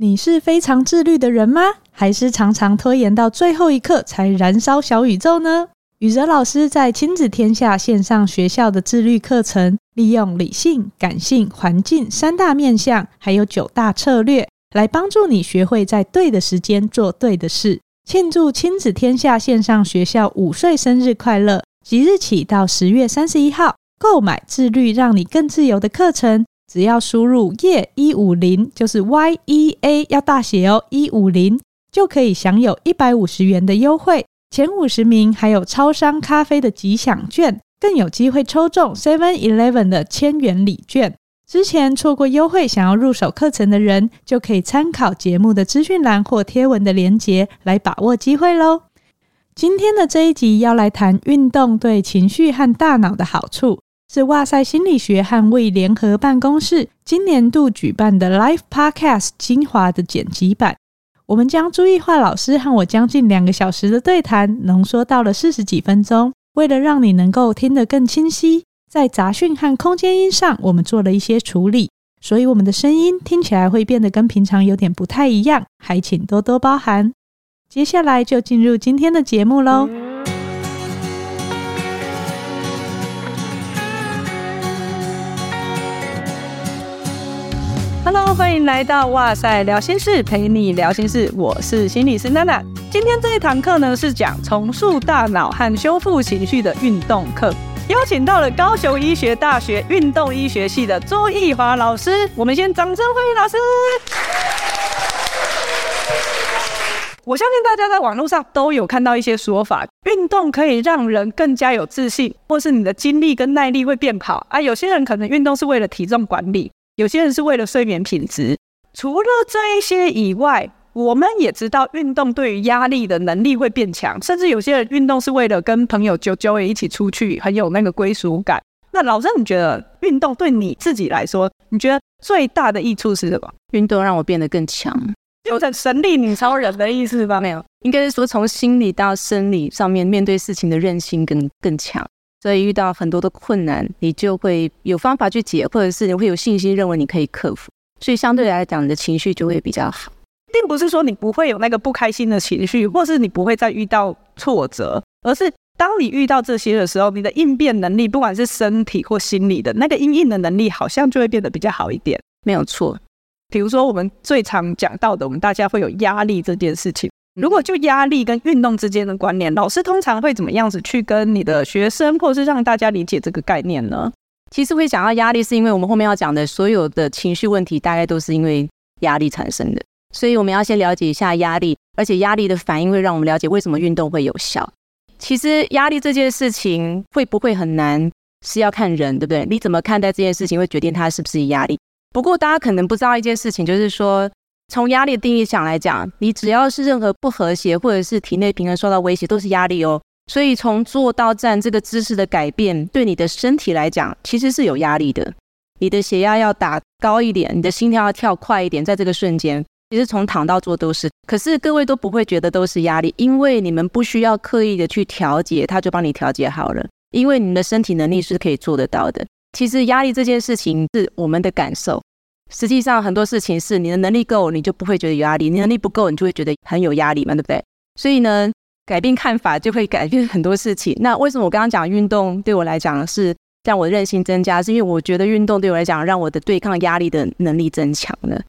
你是非常自律的人吗？还是常常拖延到最后一刻才燃烧小宇宙呢？宇哲老师在亲子天下线上学校的自律课程，利用理性、感性、环境三大面向，还有九大策略，来帮助你学会在对的时间做对的事。庆祝亲子天下线上学校五岁生日快乐！即日起到十月三十一号，购买自律让你更自由的课程。只要输入 “YEAH 一五零”，就是 Y E A 要大写哦，一五零就可以享有一百五十元的优惠，前五十名还有超商咖啡的吉祥券，更有机会抽中 Seven Eleven 的千元礼券。之前错过优惠，想要入手课程的人，就可以参考节目的资讯栏或贴文的连结来把握机会喽。今天的这一集要来谈运动对情绪和大脑的好处。是哇塞心理学和卫联合办公室今年度举办的 Live Podcast 精华的剪辑版。我们将朱亦樺老师和我将近两个小时的对谈浓缩到了四十几分钟。为了让你能够听得更清晰，在杂讯和空间音上我们做了一些处理，所以我们的声音听起来会变得跟平常有点不太一样，还请多多包涵。接下来就进入今天的节目喽。Hello，欢迎来到哇塞聊心事，陪你聊心事。我是心理师娜娜。今天这一堂课呢，是讲重塑大脑和修复情绪的运动课，邀请到了高雄医学大学运动医学系的朱亦樺老师。我们先掌声欢迎老师。我相信大家在网络上都有看到一些说法，运动可以让人更加有自信，或是你的精力跟耐力会变好啊。有些人可能运动是为了体重管理。有些人是为了睡眠品质。除了这一些以外，我们也知道运动对于压力的能力会变强，甚至有些人运动是为了跟朋友揪揪也一起出去，很有那个归属感。那老师，你觉得运动对你自己来说，你觉得最大的益处是什么？运动让我变得更强，有点神力女超人的意思吧？没有，应该是说从心理到生理上面面对事情的韧性更更强。所以遇到很多的困难，你就会有方法去解，或者是你会有信心认为你可以克服。所以相对来讲，你的情绪就会比较好。并不是说你不会有那个不开心的情绪，或是你不会再遇到挫折，而是当你遇到这些的时候，你的应变能力，不管是身体或心理的那个应应的能力，好像就会变得比较好一点。没有错。比如说我们最常讲到的，我们大家会有压力这件事情。如果就压力跟运动之间的关联，老师通常会怎么样子去跟你的学生，或是让大家理解这个概念呢？其实会讲到压力，是因为我们后面要讲的所有的情绪问题，大概都是因为压力产生的。所以我们要先了解一下压力，而且压力的反应会让我们了解为什么运动会有效。其实压力这件事情会不会很难，是要看人，对不对？你怎么看待这件事情，会决定它是不是压力。不过大家可能不知道一件事情，就是说。从压力的定义上来讲，你只要是任何不和谐或者是体内平衡受到威胁，都是压力哦。所以从坐到站这个姿势的改变，对你的身体来讲，其实是有压力的。你的血压要打高一点，你的心跳要跳快一点，在这个瞬间，其实从躺到坐都是。可是各位都不会觉得都是压力，因为你们不需要刻意的去调节，它就帮你调节好了。因为你们的身体能力是可以做得到的。其实压力这件事情是我们的感受。实际上很多事情是你的能力够，你就不会觉得有压力；你能力不够，你就会觉得很有压力嘛，对不对？所以呢，改变看法就会改变很多事情。那为什么我刚刚讲运动对我来讲是让我韧性增加？是因为我觉得运动对我来讲让我的对抗压力的能力增强呢。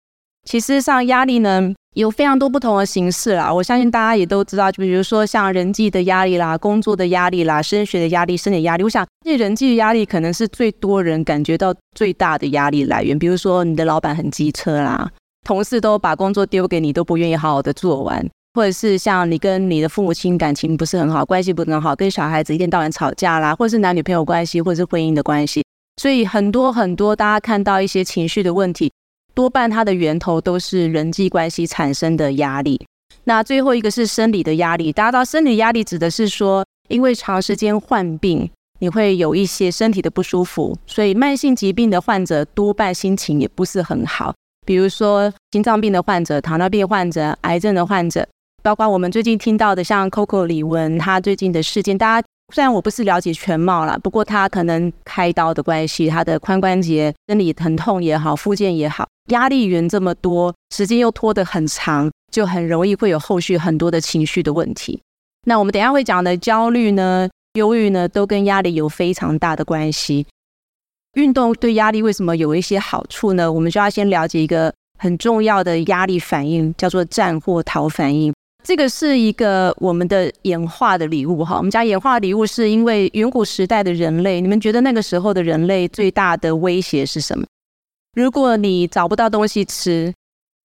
其实上压力呢，有非常多不同的形式啦，我相信大家也都知道，就比如说像人际的压力啦、工作的压力啦、升学的压力、生理压力。我想，这人际的压力可能是最多人感觉到最大的压力来源。比如说，你的老板很机车啦，同事都把工作丢给你，都不愿意好好的做完；或者是像你跟你的父母亲感情不是很好，关系不是很好，跟小孩子一天到晚吵架啦，或者是男女朋友关系，或者是婚姻的关系。所以很多很多，大家看到一些情绪的问题。多半它的源头都是人际关系产生的压力。那最后一个是生理的压力。大家知道，生理压力指的是说，因为长时间患病，你会有一些身体的不舒服，所以慢性疾病的患者多半心情也不是很好。比如说心脏病的患者、糖尿病患者、癌症的患者，包括我们最近听到的像 Coco 李玟，他最近的事件，大家虽然我不是了解全貌啦，不过他可能开刀的关系，他的髋关节生理疼痛也好，复健也好，压力源这么多，时间又拖得很长，就很容易会有后续很多的情绪的问题。那我们等下会讲的焦虑呢、忧郁呢，都跟压力有非常大的关系。运动对压力为什么有一些好处呢？我们就要先了解一个很重要的压力反应，叫做战或逃反应。这个是一个我们的演化的礼物哈。我们家演化礼物，是因为远古时代的人类，你们觉得那个时候的人类最大的威胁是什么？如果你找不到东西吃，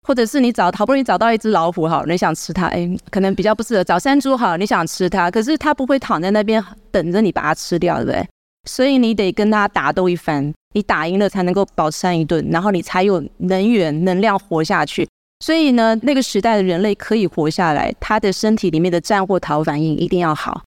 或者是你找好不容易找到一只老虎哈，你想吃它，哎，可能比较不适合找山猪哈，你想吃它，可是它不会躺在那边等着你把它吃掉，对不对？所以你得跟它打斗一番，你打赢了才能够饱餐一顿，然后你才有能源能量活下去。所以呢，那个时代的人类可以活下来，他的身体里面的战或逃反应一定要好，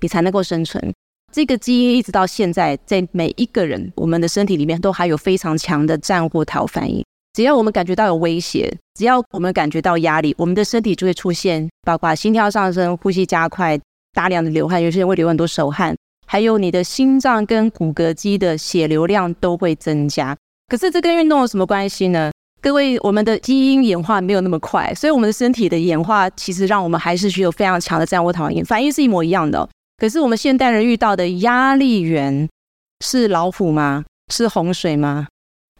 你才能够生存。这个基因一直到现在，在每一个人我们的身体里面都还有非常强的战或逃反应。只要我们感觉到有威胁，只要我们感觉到压力，我们的身体就会出现，包括心跳上升、呼吸加快、大量的流汗，有些人会流很多手汗，还有你的心脏跟骨骼肌的血流量都会增加。可是这跟运动有什么关系呢？各位，我们的基因演化没有那么快，所以我们的身体的演化其实让我们还是具有非常强的战或逃反应，反应是一模一样的。可是我们现代人遇到的压力源是老虎吗？是洪水吗？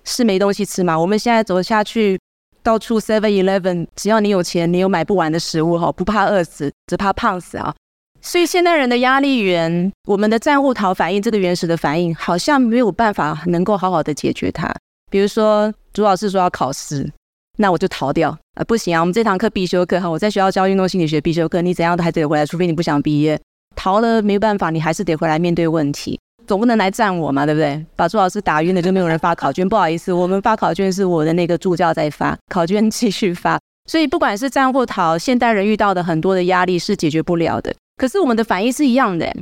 是没东西吃吗？我们现在走下去，到处 Seven Eleven，只要你有钱，你有买不完的食物哈，不怕饿死，只怕胖死啊。所以现代人的压力源，我们的战或逃反应，这个原始的反应，好像没有办法能够好好的解决它。比如说，朱老师说要考试，那我就逃掉啊、不行啊！我们这堂课必修课哈，我在学校教运动心理学必修课，你怎样都还得回来，除非你不想毕业。逃了没办法，你还是得回来面对问题，总不能来战我嘛，对不对？把朱老师打晕了，就没有人发考卷，不好意思，我们发考卷是我的那个助教在发，考卷继续发。所以不管是战或逃，现代人遇到的很多的压力是解决不了的，可是我们的反应是一样的，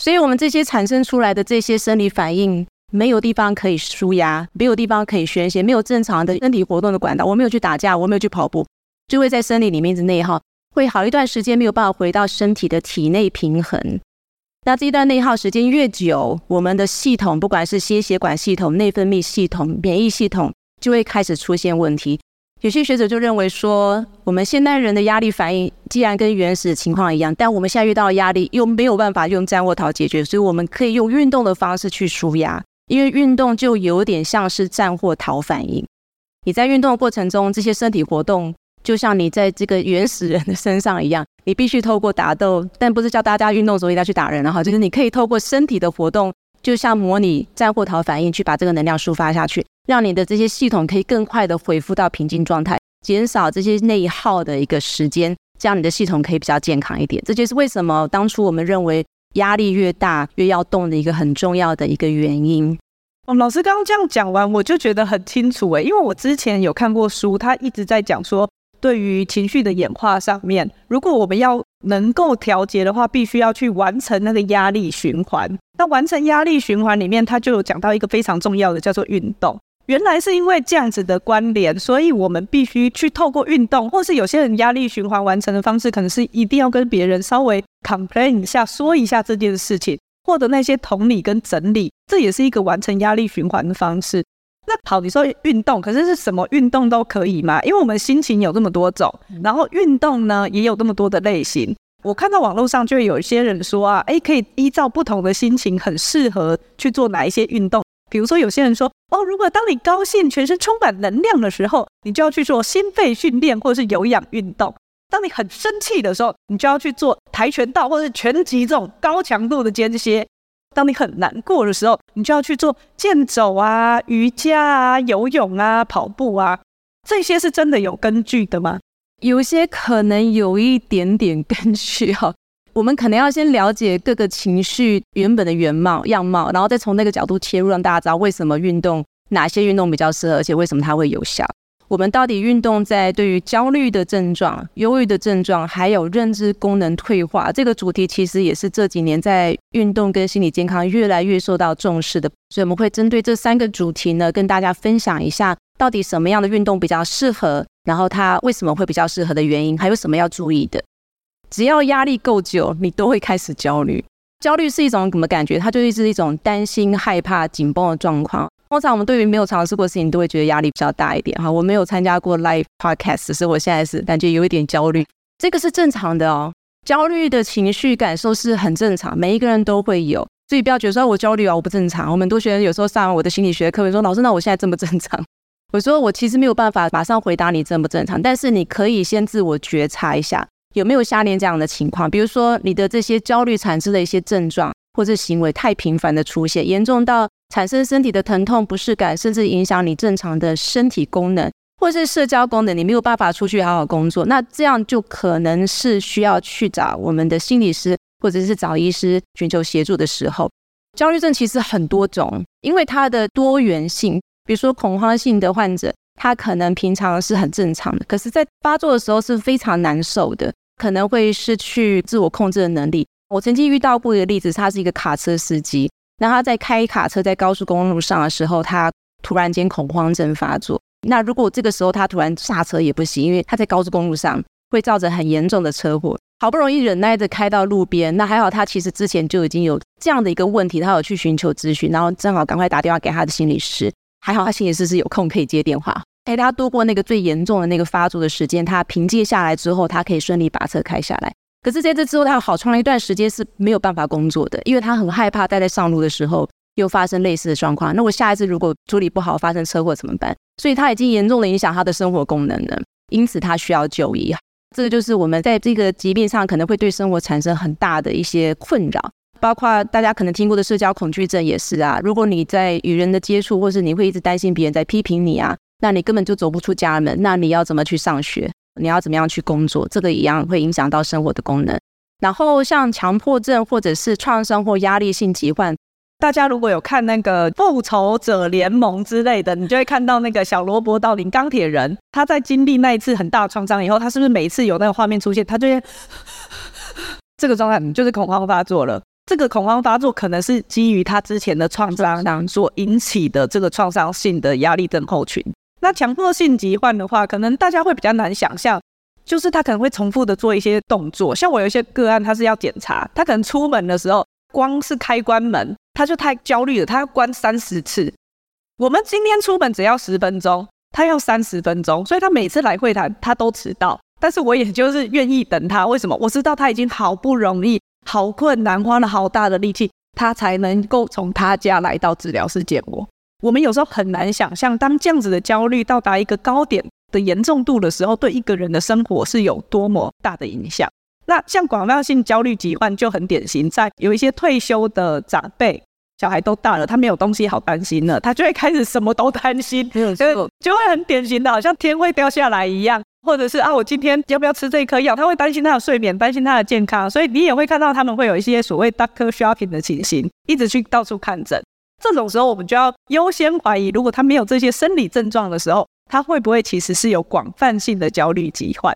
所以我们这些产生出来的这些生理反应。没有地方可以舒压，没有地方可以宣泄，没有正常的身体活动的管道。我没有去打架，我没有去跑步，就会在生理里面一直内耗，会好一段时间没有办法回到身体的体内平衡。那这一段内耗时间越久，我们的系统，不管是心血管系统、内分泌系统、免疫系统，就会开始出现问题。有些学者就认为说，我们现代人的压力反应既然跟原始情况一样，但我们现在遇到压力又没有办法用战或逃解决，所以我们可以用运动的方式去舒压。因为运动就有点像是战或逃反应，你在运动的过程中，这些身体活动就像你在这个原始人的身上一样，你必须透过打斗，但不是叫大家运动时候一定要去打人，然后就是你可以透过身体的活动，就像模拟战或逃反应，去把这个能量抒发下去，让你的这些系统可以更快的恢复到平静状态，减少这些内耗的一个时间，这样你的系统可以比较健康一点。这就是为什么当初我们认为。压力越大，越要动的一个很重要的一个原因。哦，老师刚刚这样讲完，我就觉得很清楚诶，因为我之前有看过书，他一直在讲说，对于情绪的演化上面，如果我们要能够调节的话，必须要去完成那个压力循环。那完成压力循环里面，他就有讲到一个非常重要的，叫做运动。原来是因为这样子的关联，所以我们必须去透过运动，或是有些人压力循环完成的方式，可能是一定要跟别人稍微 complain 一下，说一下这件事情，获得那些同理跟整理，这也是一个完成压力循环的方式。那好，你说运动，可是是什么运动都可以吗？因为我们心情有这么多种，然后运动呢也有这么多的类型。我看到网络上就有一些人说啊，诶，可以依照不同的心情，很适合去做哪一些运动。比如说，有些人说，哦，如果当你高兴、全身充满能量的时候，你就要去做心肺训练或者是有氧运动；当你很生气的时候，你就要去做跆拳道或者是拳击这种高强度的间歇；当你很难过的时候，你就要去做健走啊、瑜伽啊、游泳啊、跑步啊。这些是真的有根据的吗？有些可能有一点点根据哈。我们可能要先了解各个情绪原本的原貌样貌，然后再从那个角度切入，让大家知道为什么运动，哪些运动比较适合，而且为什么它会有效。我们到底运动在对于焦虑的症状、忧郁的症状，还有认知功能退化这个主题，其实也是这几年在运动跟心理健康越来越受到重视的。所以我们会针对这三个主题呢，跟大家分享一下到底什么样的运动比较适合，然后它为什么会比较适合的原因，还有什么要注意的。只要压力够久，你都会开始焦虑。焦虑是一种什么感觉？它就是一种担心、害怕、紧绷的状况。通常我们对于没有尝试过的事情，都会觉得压力比较大一点哈。我没有参加过 live podcast，所以我现在是感觉有一点焦虑，这个是正常的哦。焦虑的情绪感受是很正常，每一个人都会有，所以不要觉得说我焦虑啊，我不正常。我们很多学生有时候上完我的心理学课，会说老师，那我现在正不正常？我说我其实没有办法马上回答你正不正常，但是你可以先自我觉察一下，有没有下列这样的情况，比如说你的这些焦虑产生的一些症状或者行为太频繁的出现，严重到产生身体的疼痛、不适感，甚至影响你正常的身体功能，或是社交功能，你没有办法出去好好工作，那这样就可能是需要去找我们的心理师或者是找医师寻求协助的时候。焦虑症其实很多种，因为它的多元性。比如说恐慌性的患者，他可能平常是很正常的，可是，在发作的时候是非常难受的，可能会失去自我控制的能力。我曾经遇到过一个例子，他是一个卡车司机，那他在开卡车在高速公路上的时候，他突然间恐慌症发作。那如果这个时候他突然刹车也不行，因为他在高速公路上会造成很严重的车祸。好不容易忍耐着开到路边，那还好他其实之前就已经有这样的一个问题，他有去寻求咨询，然后正好赶快打电话给他的心理师。还好他心理师是有空可以接电话，陪他度过那个最严重的那个发作的时间。他凭借下来之后，他可以顺利把车开下来。可是在这之后，他有好长一段时间是没有办法工作的，因为他很害怕待在上路的时候又发生类似的状况。那我下一次如果处理不好发生车祸怎么办？所以他已经严重的影响他的生活功能了，因此他需要就医。这个就是我们在这个疾病上可能会对生活产生很大的一些困扰。包括大家可能听过的社交恐惧症也是啊。如果你在与人的接触，或是你会一直担心别人在批评你啊，那你根本就走不出家门。那你要怎么去上学？你要怎么样去工作？这个一样会影响到生活的功能。然后像强迫症或者是创伤或压力性疾患，大家如果有看那个复仇者联盟之类的，你就会看到那个小罗伯道林钢铁人，他在经历那一次很大创伤以后，他是不是每一次有那个画面出现，他就会 这个状态就是恐慌发作了。这个恐慌发作可能是基于他之前的创伤所引起的这个创伤性的压力症候群。那强迫性疾患的话，可能大家会比较难想象，就是他可能会重复的做一些动作。像我有一些个案，他是要检查，他可能出门的时候，光是开关门，他就太焦虑了，他要关三十次。我们今天出门只要十分钟，他要三十分钟，所以他每次来会谈他都迟到。但是我也就是愿意等他，为什么？我知道他已经好不容易。好困难，花了好大的力气，他才能够从他家来到治疗室见我。我们有时候很难想象，当这样子的焦虑到达一个高点的严重度的时候，对一个人的生活是有多么大的影响。那像广泛性焦虑疾患就很典型，在有一些退休的长辈，小孩都大了，他没有东西好担心了，他就会开始什么都担心，没有错，就会很典型的，好像天会掉下来一样。或者是啊，我今天要不要吃这一颗药？他会担心他的睡眠，担心他的健康，所以你也会看到他们会有一些所谓 doctor shopping 的情形，一直去到处看诊。这种时候，我们就要优先怀疑，如果他没有这些生理症状的时候，他会不会其实是有广泛性的焦虑疾患？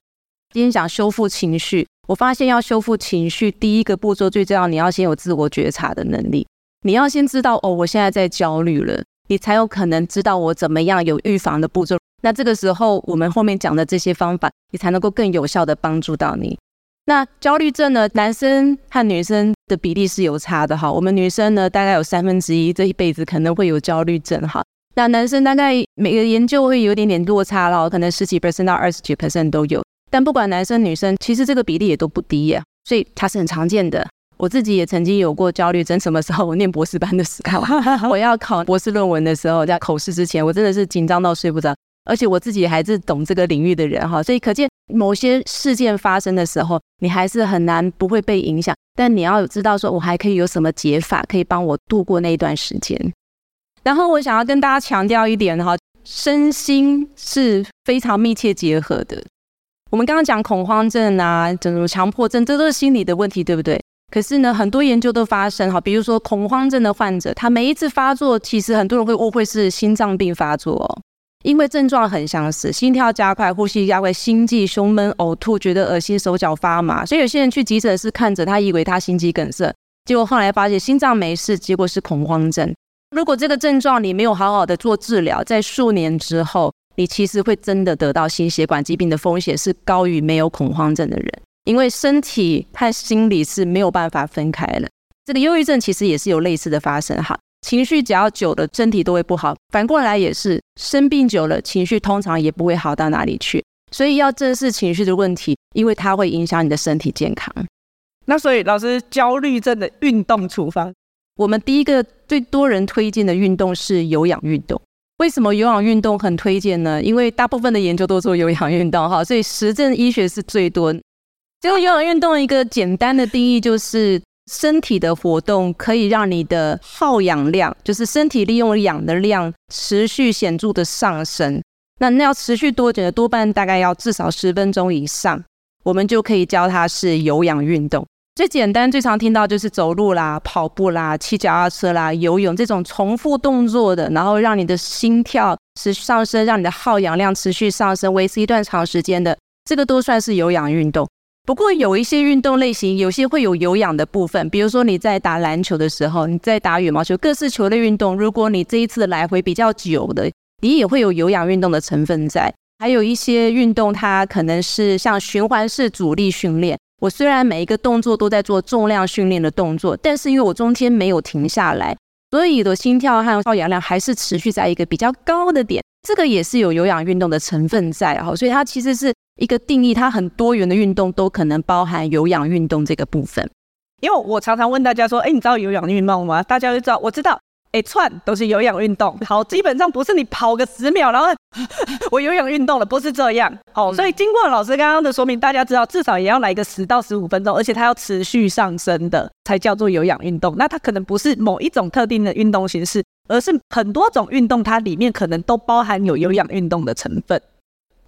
今天讲修复情绪，我发现要修复情绪，第一个步骤最重要，你要先有自我觉察的能力，你要先知道哦，我现在在焦虑了，你才有可能知道我怎么样有预防的步骤。那这个时候，我们后面讲的这些方法，你才能够更有效的帮助到你。那焦虑症呢，男生和女生的比例是有差的哈。我们女生呢，大概有三分之一这一辈子可能会有焦虑症哈。那男生大概每个研究会有一点点落差了，可能十几 percent 到二十几 percent 都有。但不管男生女生，其实这个比例也都不低呀，所以它是很常见的。我自己也曾经有过焦虑症，什么时候？我念博士班的时候，我要考博士论文的时候，在口试之前，我真的是紧张到睡不着。而且我自己还是懂这个领域的人哈，所以可见某些事件发生的时候，你还是很难不会被影响。但你要知道说，我还可以有什么解法可以帮我度过那一段时间。然后我想要跟大家强调一点哈，身心是非常密切结合的。我们刚刚讲恐慌症啊，这种强迫症，这都是心理的问题，对不对？可是呢，很多研究都发生哈，比如说恐慌症的患者，他每一次发作，其实很多人会误会是心脏病发作哦。因为症状很相似，心跳加快、呼吸加快、心悸、胸闷、呕吐、觉得恶心、手脚发麻，所以有些人去急诊室看着，他以为他心肌梗塞，结果后来发现心脏没事，结果是恐慌症。如果这个症状你没有好好的做治疗，在数年之后，你其实会真的得到心血管疾病的风险是高于没有恐慌症的人，因为身体和心理是没有办法分开的。这个忧郁症其实也是有类似的发生哈。情绪只要久了，身体都会不好。反过来也是，生病久了，情绪通常也不会好到哪里去。所以要正视情绪的问题，因为它会影响你的身体健康。那所以老师，焦虑症的运动处方，我们第一个最多人推荐的运动是有氧运动。为什么有氧运动很推荐呢？因为大部分的研究都做有氧运动哈，所以实证医学是最多。这个有氧运动一个简单的定义就是。身体的活动可以让你的耗氧量，就是身体利用氧的量持续显著的上升。那那要持续多久呢？多半大概要至少十分钟以上，我们就可以教它是有氧运动。最简单、最常听到就是走路啦、跑步啦、骑脚踏车啦、游泳这种重复动作的，然后让你的心跳持续上升，让你的耗氧量持续上升，维持一段长时间的，这个都算是有氧运动。不过有一些运动类型，有些会有有氧的部分，比如说你在打篮球的时候，你在打羽毛球，各式球类运动，如果你这一次来回比较久的，你也会有有氧运动的成分在。还有一些运动，它可能是像循环式阻力训练。我虽然每一个动作都在做重量训练的动作，但是因为我中间没有停下来，所以的心跳和耗氧量还是持续在一个比较高的点。这个也是有有氧运动的成分在哈，所以它其实是。一个定义，它很多元的运动都可能包含有氧运动这个部分。因为我常常问大家说：“哎，你知道有氧运动吗？”大家就知道，我知道，哎，串都是有氧运动。好，基本上不是你跑个十秒，然后 我有氧运动了，不是这样。好，所以经过老师刚刚的说明，大家知道至少也要来个十到十五分钟，而且它要持续上升的，才叫做有氧运动。那它可能不是某一种特定的运动形式，而是很多种运动，它里面可能都包含有有氧运动的成分。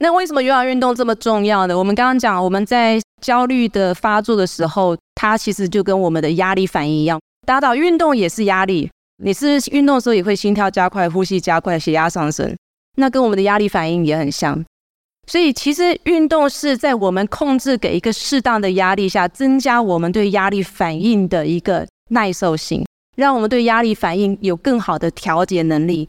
那为什么有氧运动这么重要呢？我们刚刚讲，我们在焦虑的发作的时候，它其实就跟我们的压力反应一样，打倒运动也是压力。你是运动的时候也会心跳加快、呼吸加快、血压上升，那跟我们的压力反应也很像。所以其实运动是在我们控制给一个适当的压力下，增加我们对压力反应的一个耐受性，让我们对压力反应有更好的调节能力。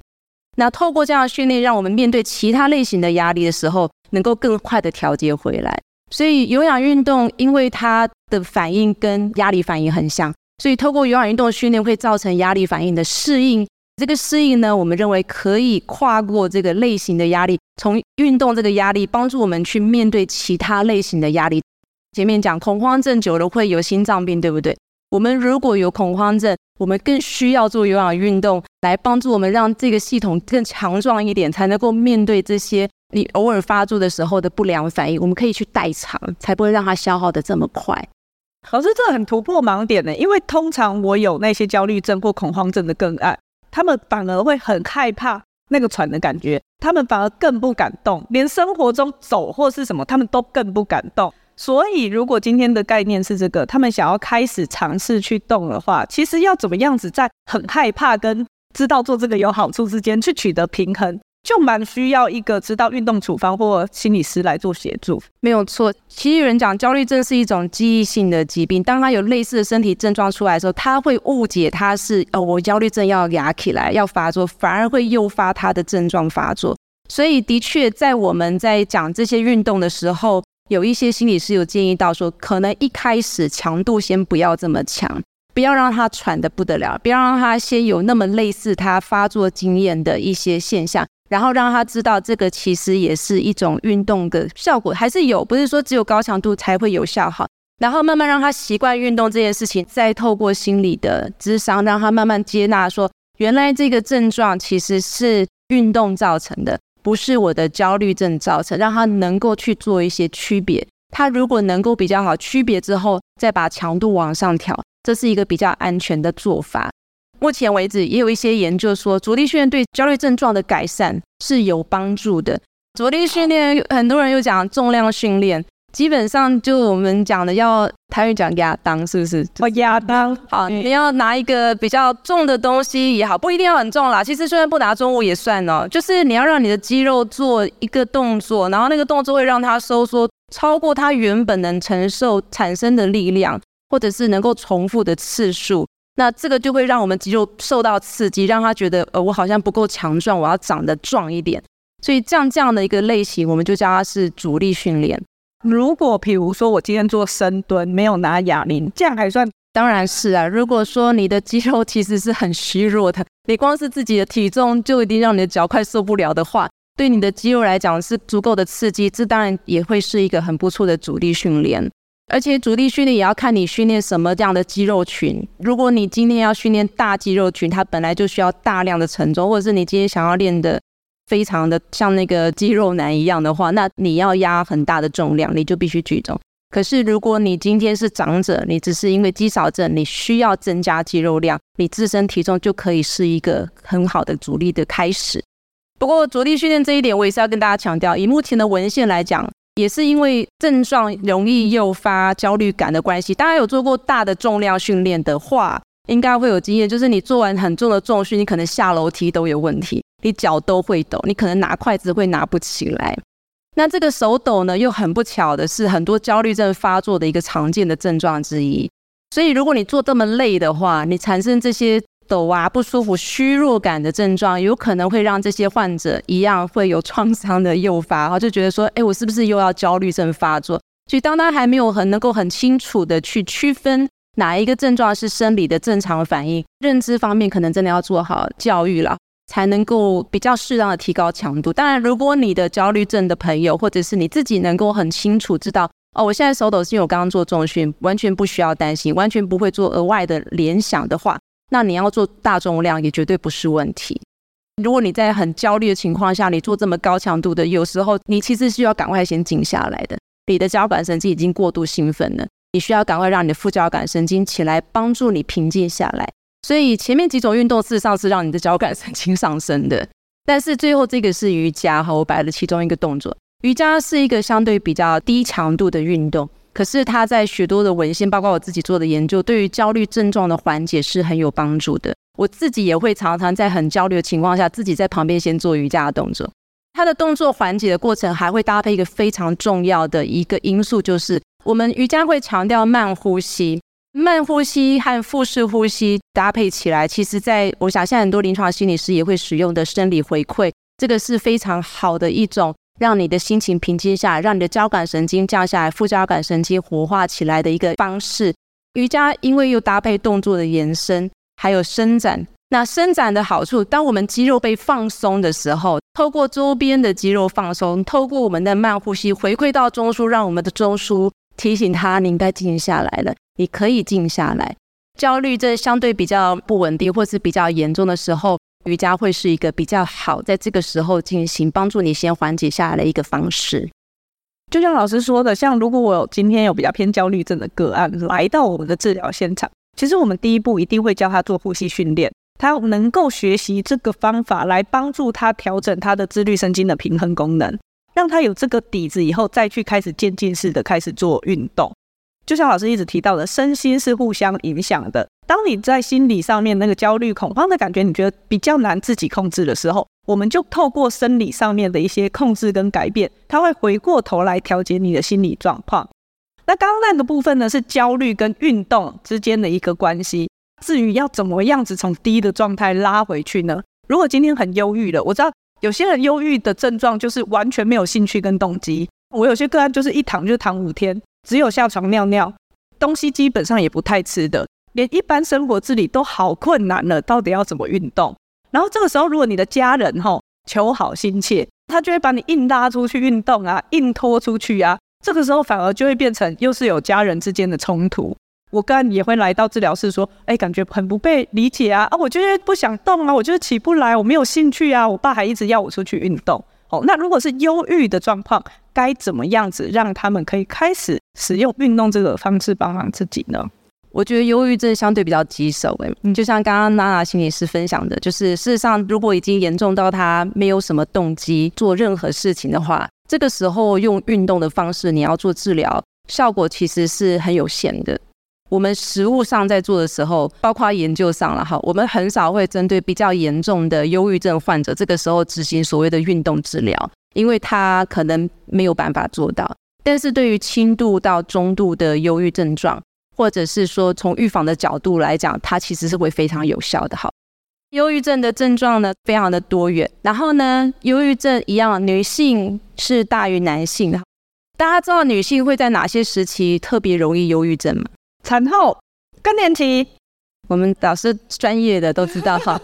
那透过这样的训练，让我们面对其他类型的压力的时候，能够更快的调节回来。所以有氧运动，因为它的反应跟压力反应很像，所以透过有氧运动训练，会造成压力反应的适应。这个适应呢，我们认为可以跨过这个类型的压力，从运动这个压力，帮助我们去面对其他类型的压力。前面讲恐慌症久了会有心脏病，对不对？我们如果有恐慌症，我们更需要做有氧运动来帮助我们，让这个系统更强壮一点，才能够面对这些你偶尔发作的时候的不良反应。我们可以去代偿，才不会让它消耗得这么快。老师，这很突破盲点呢，因为通常我有那些焦虑症或恐慌症的个案，他们反而会很害怕那个喘的感觉，他们反而更不敢动，连生活中走或是什么，他们都更不敢动。所以，如果今天的概念是这个，他们想要开始尝试去动的话，其实要怎么样子在很害怕跟知道做这个有好处之间去取得平衡，就蛮需要一个知道运动处方或心理师来做协助。没有错，其实有人讲焦虑症是一种记忆性的疾病，当他有类似的身体症状出来的时候，他会误解他是哦，我焦虑症要压起来要发作，反而会诱发他的症状发作。所以，的确，在我们在讲这些运动的时候。有一些心理师有建议到说，可能一开始强度先不要这么强，不要让他喘得不得了，不要让他先有那么类似他发作经验的一些现象，然后让他知道这个其实也是一种运动的效果，还是有，不是说只有高强度才会有效哈。然后慢慢让他习惯运动这件事情，再透过心理的智商，让他慢慢接纳说，原来这个症状其实是运动造成的。不是我的焦虑症造成，让他能够去做一些区别。他如果能够比较好区别之后，再把强度往上调，这是一个比较安全的做法。目前为止，也有一些研究说，着力训练对焦虑症状的改善是有帮助的。着力训练，很多人又讲重量训练。基本上就我们讲的要台语讲亚当是不是？哦，亚当好，你要拿一个比较重的东西也好，不一定要很重啦。其实虽然不拿重物也算哦，就是你要让你的肌肉做一个动作，然后那个动作会让它收缩超过它原本能承受产生的力量，或者是能够重复的次数，那这个就会让我们肌肉受到刺激，让它觉得呃我好像不够强壮，我要长得壮一点。所以这样这样的一个类型，我们就叫它是阻力训练。如果比如说我今天做深蹲没有拿哑铃，这样还算当然是啊，如果说你的肌肉其实是很虚弱的，你光是自己的体重就已经让你的脚快受不了的话，对你的肌肉来讲是足够的刺激，这当然也会是一个很不错的阻力训练。而且阻力训练也要看你训练什么这样的肌肉群。如果你今天要训练大肌肉群，它本来就需要大量的承重，或者是你今天想要练的非常的像那个肌肉男一样的话，那你要压很大的重量，你就必须举重。可是如果你今天是长者，你只是因为肌少症，你需要增加肌肉量，你自身体重就可以是一个很好的阻力的开始。不过阻力训练这一点，我也是要跟大家强调，以目前的文献来讲。也是因为症状容易诱发焦虑感的关系。大家有做过大的重量训练的话，应该会有经验，就是你做完很重的重训，你可能下楼梯都有问题，你脚都会抖，你可能拿筷子会拿不起来。那这个手抖呢，又很不巧的是很多焦虑症发作的一个常见的症状之一。所以如果你做这么累的话，你产生这些。抖啊，不舒服、虚弱感的症状，有可能会让这些患者一样会有创伤的诱发，哈，就觉得说，哎，我是不是又要焦虑症发作？所以，当他还没有很能够很清楚的去区分哪一个症状是生理的正常反应，认知方面可能真的要做好教育了，才能够比较适当的提高强度。当然，如果你的焦虑症的朋友，或者是你自己能够很清楚知道，哦，我现在手抖是因为我刚刚做重训，完全不需要担心，完全不会做额外的联想的话。那你要做大重量也绝对不是问题。如果你在很焦虑的情况下，你做这么高强度的，有时候你其实需要赶快先静下来的。你的交感神经已经过度兴奋了，你需要赶快让你的副交感神经起来，帮助你平静下来。所以前面几种运动事实上是让你的交感神经上升的，但是最后这个是瑜伽，和我摆了其中一个动作。瑜伽是一个相对比较低强度的运动。可是它在许多的文献，包括我自己做的研究，对于焦虑症状的缓解是很有帮助的。我自己也会常常在很焦虑的情况下，自己在旁边先做瑜伽的动作。它的动作缓解的过程还会搭配一个非常重要的一个因素，就是我们瑜伽会强调慢呼吸，慢呼吸和腹式呼吸搭配起来，其实在我想，现在很多临床心理师也会使用的生理回馈，这个是非常好的一种。让你的心情平静下来，让你的交感神经降下来，副交感神经活化起来的一个方式。瑜伽因为又搭配动作的延伸，还有伸展。那伸展的好处，当我们肌肉被放松的时候，透过周边的肌肉放松，透过我们的慢呼吸回馈到中枢，让我们的中枢提醒他，你应该静下来了，你可以静下来。焦虑症相对比较不稳定或是比较严重的时候。瑜伽会是一个比较好在这个时候进行，帮助你先缓解下来的一个方式。就像老师说的，像如果我今天有比较偏焦虑症的个案来到我们的治疗现场，其实我们第一步一定会教他做呼吸训练，他能够学习这个方法来帮助他调整他的自律神经的平衡功能，让他有这个底子以后再去开始渐进式的开始做运动。就像老师一直提到的，身心是互相影响的。当你在心理上面那个焦虑、恐慌的感觉，你觉得比较难自己控制的时候，我们就透过生理上面的一些控制跟改变，它会回过头来调节你的心理状况。那刚刚那个部分呢，是焦虑跟运动之间的一个关系。至于要怎么样子从低的状态拉回去呢？如果今天很忧郁了，我知道有些人忧郁的症状就是完全没有兴趣跟动机。我有些个案就是一躺就躺五天。只有下床尿尿，东西基本上也不太吃的，连一般生活自理都好困难了，到底要怎么运动？然后这个时候，如果你的家人吼求好心切，他就会把你硬拉出去运动啊，硬拖出去啊，这个时候反而就会变成又是有家人之间的冲突。我刚刚也会来到治疗室说，哎，感觉很不被理解啊，啊，我就是不想动啊，我就是起不来，我没有兴趣啊，我爸还一直要我出去运动。哦，那如果是忧郁的状况，该怎么样子让他们可以开始使用运动这个方式帮忙自己呢？我觉得忧郁症相对比较棘手，诶，你就像刚刚娜娜心理师分享的，就是事实上，如果已经严重到他没有什么动机做任何事情的话，这个时候用运动的方式，你要做治疗，效果其实是很有限的。我们实务上在做的时候，包括研究上了哈，我们很少会针对比较严重的忧郁症患者，这个时候执行所谓的运动治疗，因为他可能没有办法做到。但是对于轻度到中度的忧郁症状，或者是说从预防的角度来讲，它其实是会非常有效的。哈，忧郁症的症状呢，非常的多元。然后呢，忧郁症一样，女性是大于男性的。大家知道女性会在哪些时期特别容易忧郁症吗？产后，更年期，我们老师专业的都知道哈。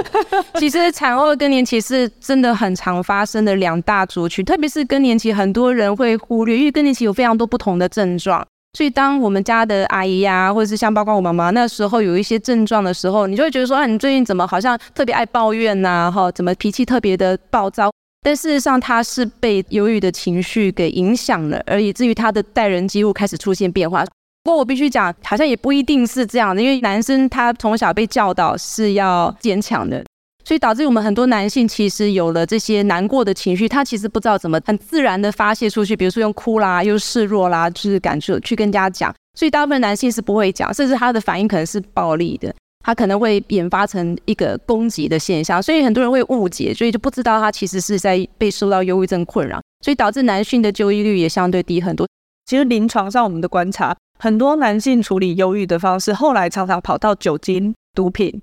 其实产后更年期是真的很常发生的两大族群，特别是更年期，很多人会忽略，因为更年期有非常多不同的症状。所以当我们家的阿姨呀、啊，或者是像包括我妈妈那时候有一些症状的时候，你就会觉得说，啊，你最近怎么好像特别爱抱怨呐、啊？哈，怎么脾气特别的暴躁？但事实上，他是被忧郁的情绪给影响了，而以至于他的待人接物开始出现变化。不过我必须讲，好像也不一定是这样的，因为男生他从小被教导是要坚强的。所以导致我们很多男性其实有了这些难过的情绪，他其实不知道怎么很自然的发泄出去，比如说用哭啦，又示弱啦，就是感受去跟人家讲。所以大部分男性是不会讲，甚至他的反应可能是暴力的，他可能会引发成一个攻击的现象。所以很多人会误解，所以就不知道他其实是在被受到忧郁症困扰，所以导致男性的就医率也相对低很多。其实临床上我们的观察，很多男性处理忧郁的方式，后来常常跑到酒精、毒品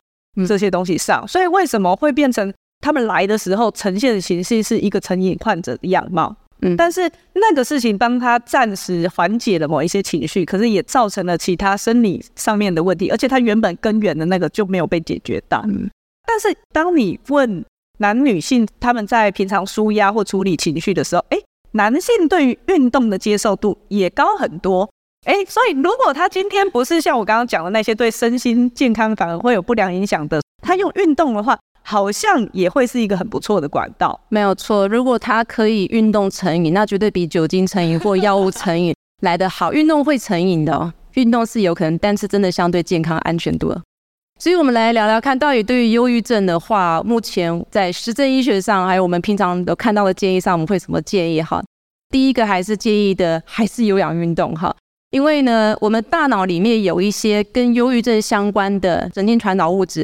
这些东西上。所以为什么会变成？他们来的时候呈现的形式是一个成瘾患者的样貌，嗯，但是那个事情帮他暂时缓解了某一些情绪，可是也造成了其他生理上面的问题，而且他原本根源的那个就没有被解决到。嗯，但是当你问男女性他们在平常舒压或处理情绪的时候，诶，男性对于运动的接受度也高很多。诶，所以如果他今天不是像我刚刚讲的那些对身心健康反而会有不良影响的，他用运动的话。好像也会是一个很不错的管道，没有错。如果他可以运动成瘾，那绝对比酒精成瘾或药物成瘾 来得好。运动会成瘾的哦，运动是有可能，但是真的相对健康安全多了。所以，我们来聊聊看，到底对于忧郁症的话，目前在实证医学上，还有我们平常有看到的建议上，我们会什么建议？哈，第一个还是建议的还是有氧运动哈，因为呢，我们大脑里面有一些跟忧郁症相关的神经传导物质。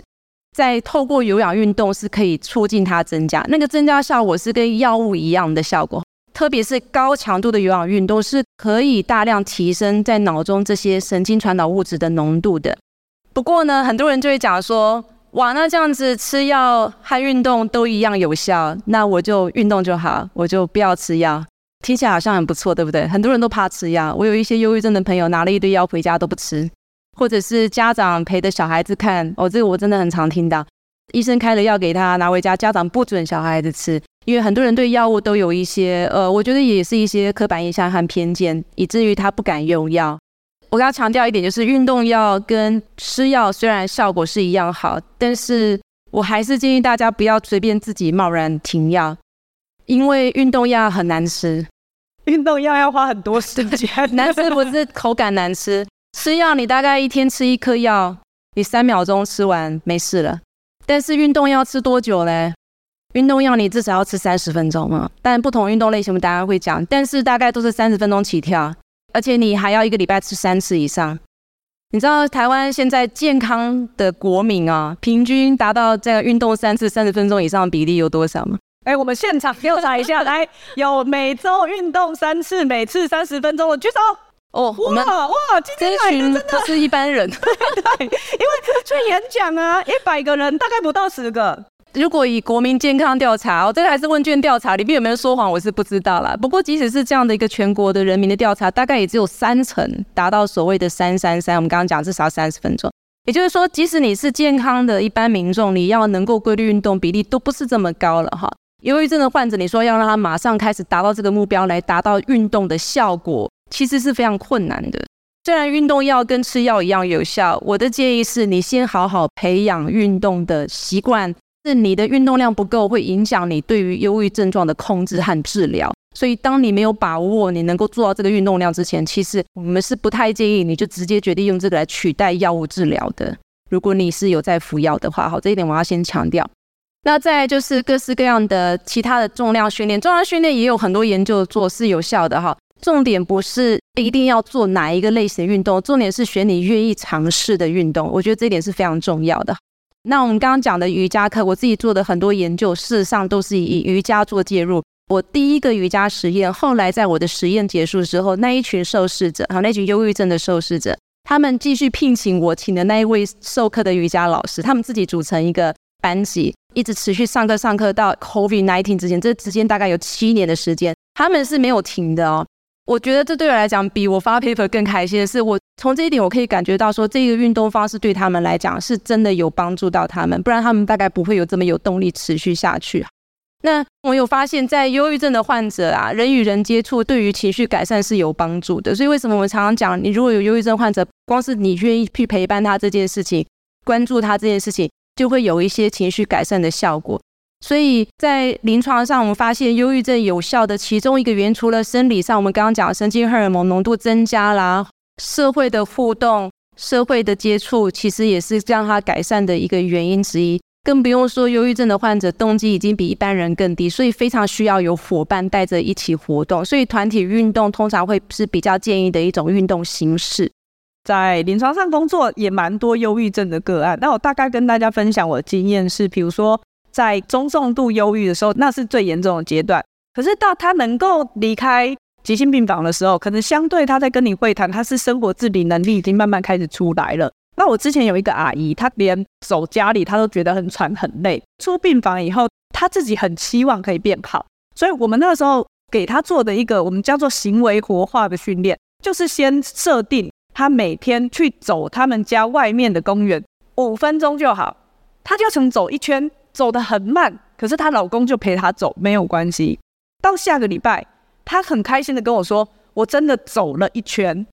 在透过有氧运动是可以促进它增加，那个增加效果是跟药物一样的效果，特别是高强度的有氧运动是可以大量提升在脑中这些神经传导物质的浓度的。不过呢，很多人就会讲说，哇，那这样子吃药和运动都一样有效，那我就运动就好，我就不要吃药，听起来好像很不错，对不对？很多人都怕吃药，我有一些忧郁症的朋友拿了一堆药回家都不吃。或者是家长陪着小孩子看哦，这个我真的很常听到，医生开了药给他拿回家，家长不准小孩子吃，因为很多人对药物都有一些呃，我觉得也是一些刻板印象和偏见，以至于他不敢用药。我跟他强调一点，就是运动药跟吃药虽然效果是一样好，但是我还是建议大家不要随便自己贸然停药，因为运动药很难吃，运动药要花很多时间，难吃不是口感难吃。吃药，你大概一天吃一颗药，你三秒钟吃完没事了。但是运动要吃多久嘞？运动药你至少要吃三十分钟嘛。但不同运动类型，我们大家会讲，但是大概都是三十分钟起跳，而且你还要一个礼拜吃三次以上。你知道台湾现在健康的国民啊，平均达到这个运动三次三十分钟以上的比例有多少吗？哎，我们现场调查一下，来，有每周运动三次，每次三十分钟的举手。哦，我们哇哇，今天这群都是一般人，对，因为去演讲啊，一百个人大概不到十个。如果以国民健康调查，哦，这个还是问卷调查，里面有没有说谎，我是不知道啦。不过即使是这样的一个全国的人民的调查，大概也只有三成达到所谓的三三三。我们刚刚讲至少三十分钟，也就是说，即使你是健康的一般民众，你要能够规律运动，比例都不是这么高了哈。忧郁症的患者，你说要让他马上开始达到这个目标，来达到运动的效果。其实是非常困难的。虽然运动药跟吃药一样有效，我的建议是你先好好培养运动的习惯。是你的运动量不够，会影响你对于忧郁症状的控制和治疗。所以，当你没有把握你能够做到这个运动量之前，其实我们是不太建议你就直接决定用这个来取代药物治疗的。如果你是有在服药的话，好，这一点我要先强调。那再就是各式各样的其他的重量训练，重量训练也有很多研究做是有效的哈。重点不是一定要做哪一个类型的运动，重点是选你愿意尝试的运动。我觉得这一点是非常重要的。那我们刚刚讲的瑜伽课，我自己做的很多研究，事实上都是以瑜伽做介入。我第一个瑜伽实验，后来在我的实验结束之后，那一群受试者，还有那群忧郁症的受试者，他们继续聘请我请的那一位授课的瑜伽老师，他们自己组成一个班级，一直持续上课上课到 COVID-19 之前，这之间大概有七年的时间，他们是没有停的哦。我觉得这对我来讲比我发 paper 更开心的是，我从这一点我可以感觉到说，这个运动方式对他们来讲是真的有帮助到他们，不然他们大概不会有这么有动力持续下去。那我有发现，在忧郁症的患者啊，人与人接触对于情绪改善是有帮助的。所以为什么我们常常讲，你如果有忧郁症患者，光是你愿意去陪伴他这件事情，关注他这件事情，就会有一些情绪改善的效果。所以在临床上，我们发现忧郁症有效的其中一个原因，除了生理上，我们刚刚讲神经荷尔蒙浓度增加啦，社会的互动、社会的接触，其实也是让他改善的一个原因之一。更不用说，忧郁症的患者动机已经比一般人更低，所以非常需要有伙伴带着一起活动。所以团体运动通常会是比较建议的一种运动形式。在临床上工作也蛮多忧郁症的个案，那我大概跟大家分享我的经验是，比如说在中重度忧郁的时候，那是最严重的阶段。可是到他能够离开急性病房的时候，可能相对他在跟你会谈，他是生活自理能力已经慢慢开始出来了。那我之前有一个阿姨，她连守家里她都觉得很喘很累，出病房以后，她自己很期望可以变好，所以我们那个时候给她做的一个我们叫做行为活化的训练，就是先设定她每天去走他们家外面的公园五分钟就好，她就曾走一圈，走得很慢，可是她老公就陪她走，没有关系。到下个礼拜，她很开心的跟我说：“我真的走了一圈，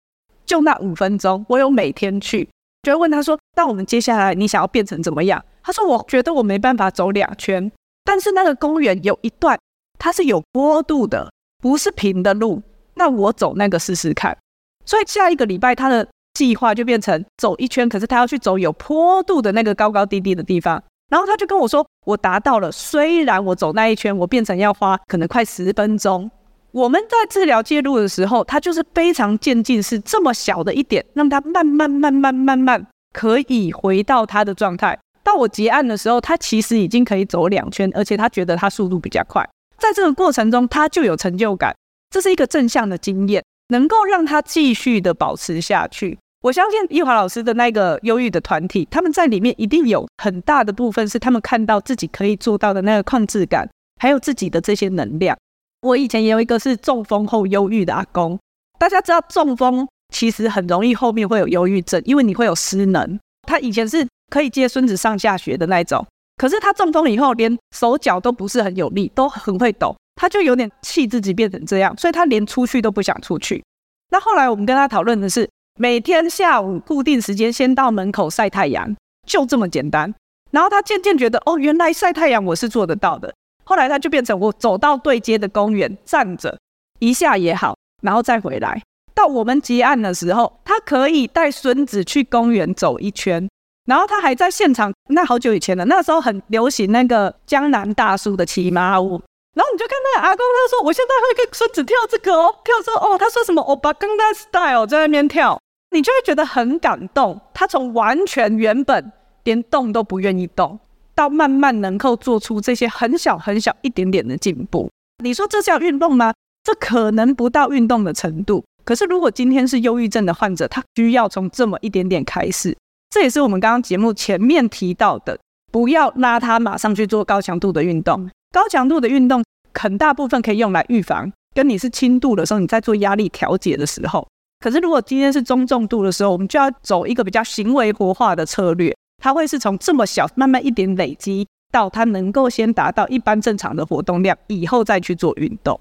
就那五分钟，我有每天去。”就问她说：“那我们接下来你想要变成怎么样？”她说：“我觉得我没办法走两圈，但是那个公园有一段它是有坡度的，不是平的路，那我走那个试试看。”所以下一个礼拜他的计划就变成走一圈，可是他要去走有坡度的那个高高低低的地方。然后他就跟我说：“我达到了，虽然我走那一圈，我变成要花可能快十分钟。”我们在治疗介入的时候，他就是非常渐进，是这么小的一点，让他慢慢、慢慢、慢慢可以回到他的状态。到我结案的时候，他其实已经可以走两圈，而且他觉得他速度比较快。在这个过程中，他就有成就感，这是一个正向的经验，能够让他继续的保持下去。我相信懿华老师的那个忧郁的团体，他们在里面一定有很大的部分是他们看到自己可以做到的那个控制感，还有自己的这些能量。我以前也有一个是中风后忧郁的阿公，大家知道中风其实很容易后面会有忧郁症，因为你会有失能。他以前是可以接孙子上下学的那种，可是他中风以后连手脚都不是很有力，都很会抖，他就有点气自己变成这样，所以他连出去都不想出去。那后来我们跟他讨论的是，每天下午固定时间先到门口晒太阳，就这么简单。然后他渐渐觉得，哦，原来晒太阳我是做得到的。后来他就变成我走到对街的公园站着一下也好，然后再回来。到我们结案的时候，他可以带孙子去公园走一圈，然后他还在现场。那好久以前了，那时候很流行那个江南大叔的骑马舞。然后你就看那个阿公，他说：“我现在会跟孙子跳这个哦，跳说哦，他说什么欧巴刚大 style 在那边跳，你就会觉得很感动。他从完全原本连动都不愿意动。”到慢慢能够做出这些很小很小一点点的进步，你说这叫运动吗？这可能不到运动的程度。可是如果今天是忧郁症的患者，他需要从这么一点点开始。这也是我们刚刚节目前面提到的，不要拉他马上去做高强度的运动。高强度的运动很大部分可以用来预防，跟你是轻度的时候，你在做压力调节的时候。可是如果今天是中重度的时候，我们就要走一个比较行为活化的策略。它会是从这么小慢慢一点累积，到它能够先达到一般正常的活动量，以后再去做运动。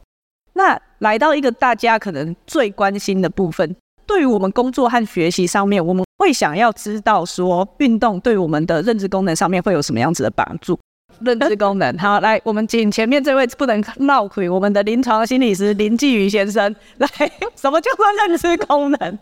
那来到一个大家可能最关心的部分，对于我们工作和学习上面，我们会想要知道说，运动对我们的认知功能上面会有什么样子的帮助？认知功能，好，来，我们请前面这位不能闹鬼，我们的临床心理师林继宇先生来，什么叫做认知功能？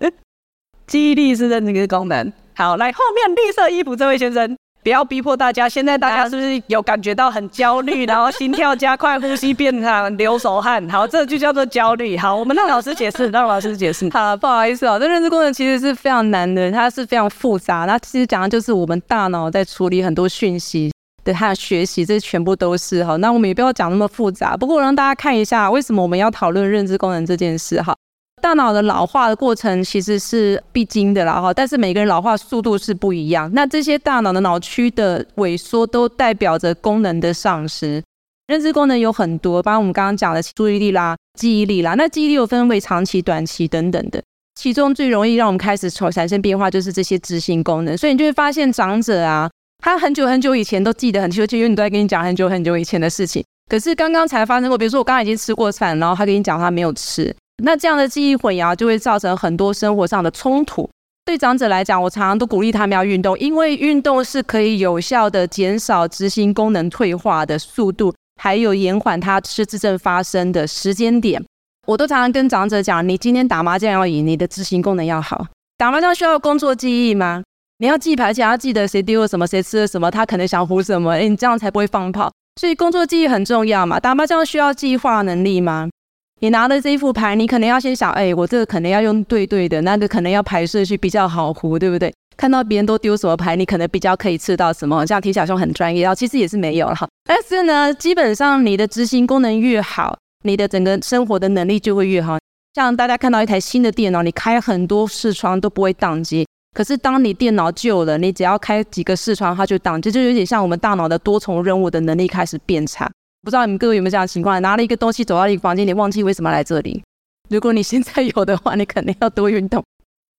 记忆力是认知功能。好，来后面绿色衣服这位先生，不要逼迫大家。现在大家是不是有感觉到很焦虑，然后心跳加快，呼吸变长，流手汗？好，这就叫做焦虑。好，我们让老师解释，让老师解释。好，不好意思哦，这认知功能其实是非常难的，它是非常复杂。它其实讲的就是我们大脑在处理很多讯息的，他的学习，这全部都是哈。那我们也不要讲那么复杂，不过我让大家看一下为什么我们要讨论认知功能这件事哈。大脑的老化的过程其实是必经的啦哈，但是每个人老化速度是不一样。那这些大脑的脑区的萎缩都代表着功能的丧失。认知功能有很多，包括我们刚刚讲的注意力啦、记忆力啦。那记忆力又分为长期、短期等等的。其中最容易让我们开始产生变化就是这些执行功能。所以你就会发现长者啊，他很久很久以前都记得很清楚，因为你都在跟你讲很久很久以前的事情。可是刚刚才发生过，比如说我刚刚已经吃过饭，然后他跟你讲他没有吃，那这样的记忆混淆就会造成很多生活上的冲突。对长者来讲，我常常都鼓励他们要运动，因为运动是可以有效的减少执行功能退化的速度，还有延缓他失智症发生的时间点。我都常常跟长者讲，你今天打麻将要赢，你的执行功能要好。打麻将需要工作记忆吗？你要记牌，且要记得谁丢了什么，谁吃了什么，他可能想胡什么，诶，你这样才不会放炮。所以工作记忆很重要嘛，打麻将需要计划能力吗？你拿的这一副牌，你可能要先想，哎，我这个可能要用对对的，那个可能要排顺序比较好胡，对不对？看到别人都丢什么牌，你可能比较可以吃到什么，这样听起来像很专业，然后其实也是没有了哈。但是呢，基本上你的执行功能越好，你的整个生活的能力就会越好。像大家看到一台新的电脑，你开很多视窗都不会宕机。可是，当你电脑旧了，你只要开几个视窗，它就当，这就有点像我们大脑的多重任务的能力开始变差。不知道你们各位有没有这样的情况？拿了一个东西走到一个房间，你忘记为什么来这里？如果你现在有的话，你肯定要多运动。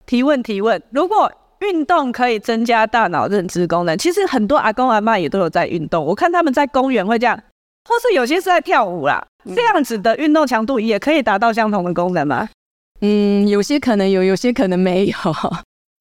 提问提问，如果运动可以增加大脑认知功能，其实很多阿公阿妈也都有在运动。我看他们在公园会这样，或是有些是在跳舞啦。这样子的运动强度也可以达到相同的功能吗？嗯，有些可能有，有些可能没有。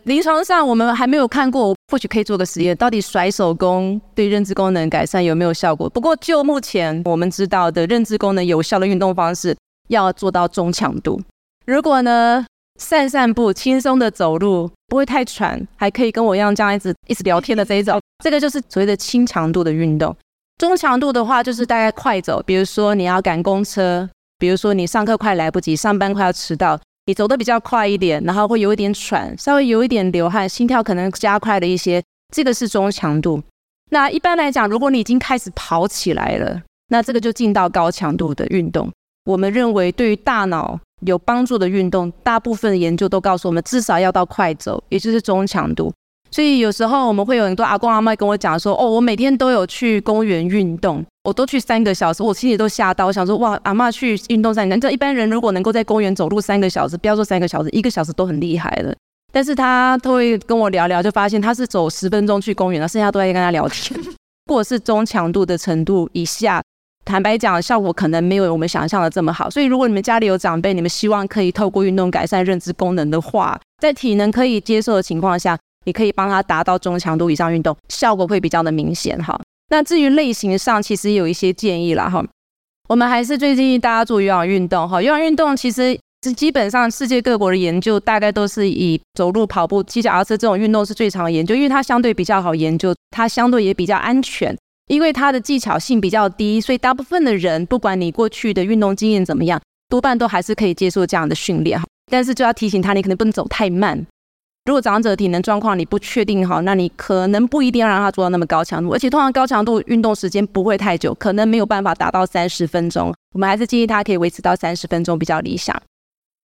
临床上我们还没有看过，或许可以做个实验，到底甩手功对认知功能改善有没有效果？不过就目前我们知道的认知功能有效的运动方式，要做到中强度。如果呢，散散步、轻松的走路，不会太喘，还可以跟我一样这样一直一直聊天的这一种，这个就是所谓的轻强度的运动。中强度的话，就是大概快走，比如说你要赶公车，比如说你上课快来不及，上班快要迟到。你走得比较快一点，然后会有一点喘，稍微有一点流汗，心跳可能加快了一些，这个是中强度。那一般来讲，如果你已经开始跑起来了，那这个就进到高强度的运动。我们认为对于大脑有帮助的运动，大部分的研究都告诉我们，至少要到快走，也就是中强度。所以有时候我们会有很多阿公阿妈跟我讲说，哦，我每天都有去公园运动，我都去三个小时，我心里都吓到，我想说，哇，阿嬷去运动三，你知道一般人如果能够在公园走路三个小时，不要说三个小时，一个小时都很厉害了。但是他都会跟我聊聊，就发现他是走十分钟去公园了，剩下都在跟他聊天。或者是中强度的程度以下，坦白讲，效果可能没有我们想象的这么好。所以如果你们家里有长辈，你们希望可以透过运动改善认知功能的话，在体能可以接受的情况下。你可以帮他达到中强度以上运动，效果会比较的明显哈。那至于类型上，其实有一些建议啦哈。我们还是最建议大家做有氧运动哈。有氧运动其实是基本上世界各国的研究大概都是以走路、跑步、骑脚踏车这种运动是最常研究，因为它相对比较好研究，它相对也比较安全，因为它的技巧性比较低，所以大部分的人不管你过去的运动经验怎么样，多半都还是可以接受这样的训练哈。但是就要提醒他，你可能不能走太慢。如果长者体能状况你不确定好，那你可能不一定要让他做到那么高强度，而且通常高强度运动时间不会太久，可能没有办法达到三十分钟。我们还是建议他可以维持到三十分钟比较理想。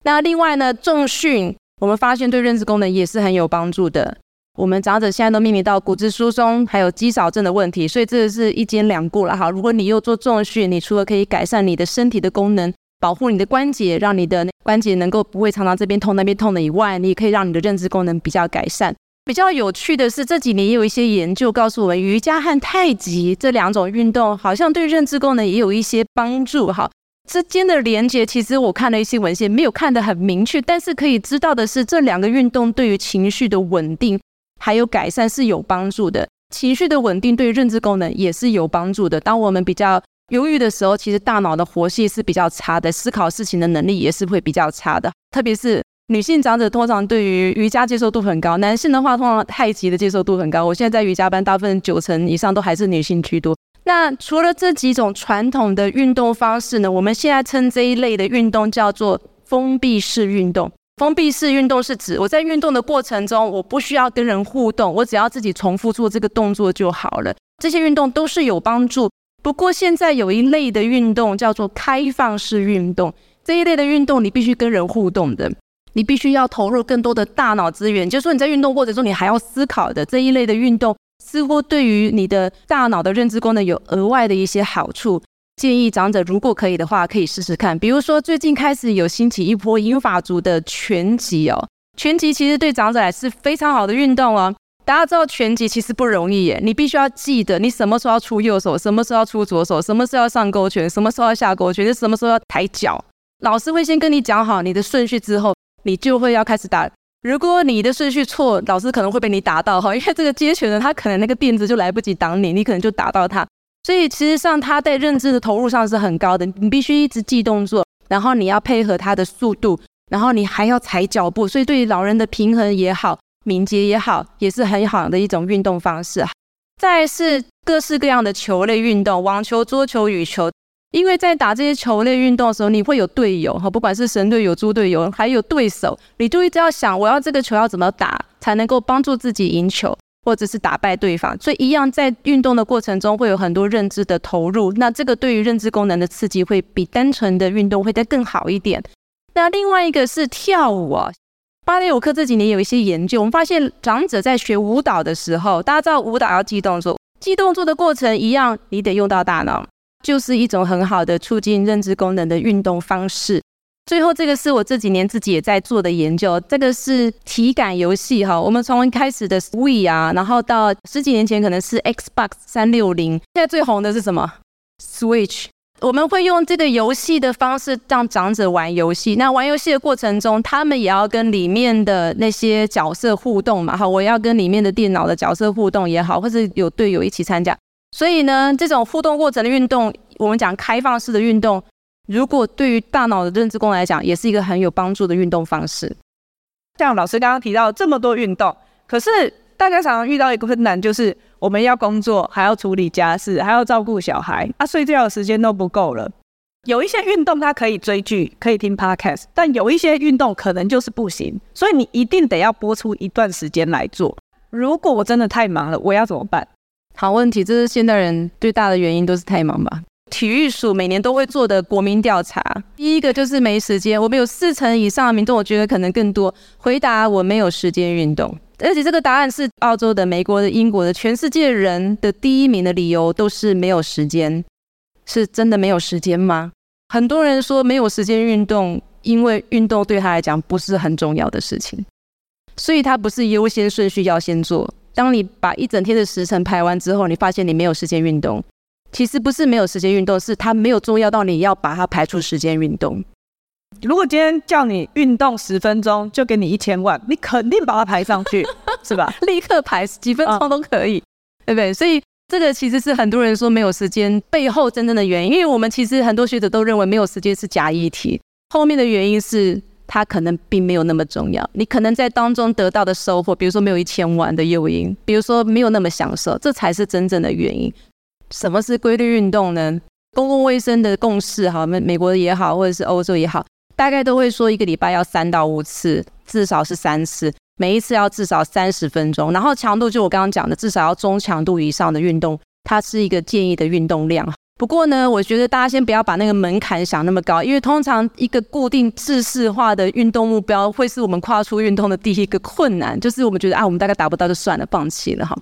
那另外呢，重训我们发现对认知功能也是很有帮助的。我们长者现在都面临到骨质疏松还有肌少症的问题，所以这是一兼两顾了哈。如果你又做重训，你除了可以改善你的身体的功能，保护你的关节，让你的关节能够不会常常这边痛那边痛的以外，你也可以让你的认知功能比较改善。比较有趣的是，这几年也有一些研究告诉我们，瑜伽和太极这两种运动好像对认知功能也有一些帮助。哈，之间的连接其实我看了一些文献，没有看得很明确，但是可以知道的是，这两个运动对于情绪的稳定还有改善是有帮助的。情绪的稳定对于认知功能也是有帮助的。当我们比较忧郁的时候，其实大脑的活性是比较差的，思考事情的能力也是会比较差的。特别是女性长者，通常对于瑜伽接受度很高；男性的话，通常太极的接受度很高。我现在在瑜伽班，大部分九成以上都还是女性居多。那除了这几种传统的运动方式呢，我们现在称这一类的运动叫做封闭式运动。封闭式运动是指我在运动的过程中，我不需要跟人互动，我只要自己重复做这个动作就好了。这些运动都是有帮助。不过现在有一类的运动叫做开放式运动，这一类的运动你必须跟人互动的，你必须要投入更多的大脑资源，就是说你在运动过程中你还要思考的这一类的运动，似乎对于你的大脑的认知功能有额外的一些好处。建议长者如果可以的话，可以试试看。比如说，最近开始有兴起一波英法族的拳击哦，拳击其实对长者来是非常好的运动哦。大家知道拳击其实不容易耶，你必须要记得你什么时候要出右手，什么时候要出左手，什么时候要上勾拳，什么时候要下勾拳，什么时候要抬脚。老师会先跟你讲好你的顺序之后，你就会要开始打。如果你的顺序错，老师可能会被你打到哈，因为这个接拳的，他可能那个垫子就来不及挡你，你可能就打到他。所以其实上，他在认知的投入上是很高的。你必须一直记动作，然后你要配合他的速度，然后你还要踩脚步。所以对于老人的平衡也好，敏捷也好，也是很好的一种运动方式。再是各式各样的球类运动，网球、桌球、羽球。因为在打这些球类运动的时候，你会有队友哈，不管是神队友、猪队友，还有对手，你就一直要想，我要这个球要怎么打，才能够帮助自己赢球。或者是打败对方，所以一样在运动的过程中会有很多认知的投入。那这个对于认知功能的刺激会比单纯的运动会再更好一点。那另外一个是跳舞啊，芭蕾舞课这几年有一些研究，我们发现长者在学舞蹈的时候，大家知道舞蹈要记动作，记动作的过程一样，你得用到大脑，就是一种很好的促进认知功能的运动方式。最后，这个是我这几年自己也在做的研究。这个是体感游戏哈，我们从一开始的 Wii 啊，然后到十几年前可能是 Xbox 三六零，现在最红的是什么？Switch。我们会用这个游戏的方式让长者玩游戏。那玩游戏的过程中，他们也要跟里面的那些角色互动嘛。哈，我要跟里面的电脑的角色互动也好，或者有队友一起参加。所以呢，这种互动过程的运动，我们讲开放式的运动。如果对于大脑的认知功能来讲，也是一个很有帮助的运动方式。像老师刚刚提到这么多运动，可是大家常常遇到一个困难，就是我们要工作，还要处理家事，还要照顾小孩，啊，睡觉的时间都不够了。有一些运动它可以追剧，可以听 podcast，但有一些运动可能就是不行，所以你一定得要播出一段时间来做。如果我真的太忙了，我要怎么办？好问题，这是现代人最大的原因，都是太忙吧。体育署每年都会做的国民调查，第一个就是没时间。我们有四成以上的民众，我觉得可能更多回答我没有时间运动，而且这个答案是澳洲的、美国的、英国的，全世界人的第一名的理由都是没有时间。是真的没有时间吗？很多人说没有时间运动，因为运动对他来讲不是很重要的事情，所以他不是优先顺序要先做。当你把一整天的时程排完之后，你发现你没有时间运动。其实不是没有时间运动，是他没有重要到你要把它排出时间运动。如果今天叫你运动十分钟，就给你一千万，你肯定把它排上去，是吧？立刻排几分钟都可以，嗯、对不对？所以这个其实是很多人说没有时间背后真正的原因，因为我们其实很多学者都认为没有时间是假议题，后面的原因是它可能并没有那么重要。你可能在当中得到的收获，比如说没有一千万的诱因，比如说没有那么享受，这才是真正的原因。什么是规律运动呢？公共卫生的共识，哈，美美国也好，或者是欧洲也好，大概都会说一个礼拜要三到五次，至少是三次，每一次要至少三十分钟，然后强度就我刚刚讲的，至少要中强度以上的运动，它是一个建议的运动量。不过呢，我觉得大家先不要把那个门槛想那么高，因为通常一个固定制式化的运动目标，会是我们跨出运动的第一个困难，就是我们觉得啊，我们大概达不到就算了，放弃了哈。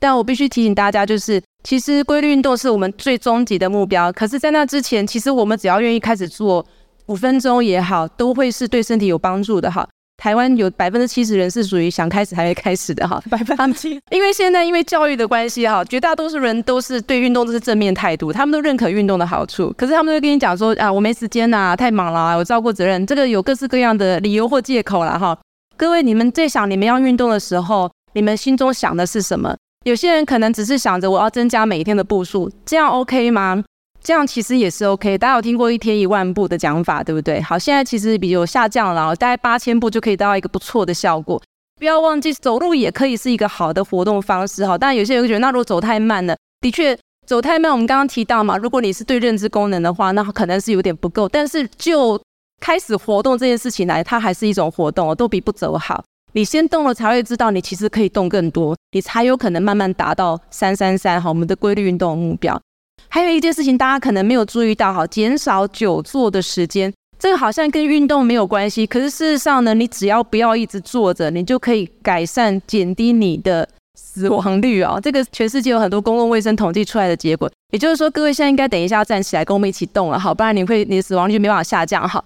但我必须提醒大家，就是其实规律运动是我们最终极的目标。可是，在那之前，其实我们只要愿意开始做五分钟也好，都会是对身体有帮助的哈。台湾有百分之七十人是属于想开始还没开始的哈，百分之七。因为现在因为教育的关系哈，绝大多数人都是对运动都是正面态度，他们都认可运动的好处。可是他们都会跟你讲说啊，我没时间呐，太忙了，我照顾责任，这个有各式各样的理由或借口了哈。各位，你们在想你们要运动的时候，你们心中想的是什么？有些人可能只是想着我要增加每一天的步数，这样 OK 吗？这样其实也是 OK。大家有听过一天一万步的讲法，对不对？好，现在其实比有下降了，大概八千步就可以达到一个不错的效果。不要忘记走路也可以是一个好的活动方式哈。但有些人会觉得，那如果走太慢了，的确走太慢，我们刚刚提到嘛，如果你是对认知功能的话，那可能是有点不够。但是就开始活动这件事情来，它还是一种活动，都比不走好。你先动了，才会知道你其实可以动更多，你才有可能慢慢达到三三三哈，我们的规律运动目标。还有一件事情，大家可能没有注意到哈，减少久坐的时间，这个好像跟运动没有关系，可是事实上呢，你只要不要一直坐着，你就可以改善减低你的死亡率哦，这个全世界有很多公共卫生统计出来的结果。也就是说，各位现在应该等一下站起来跟我们一起动了，好，不然你会你的死亡率就没办法下降哈。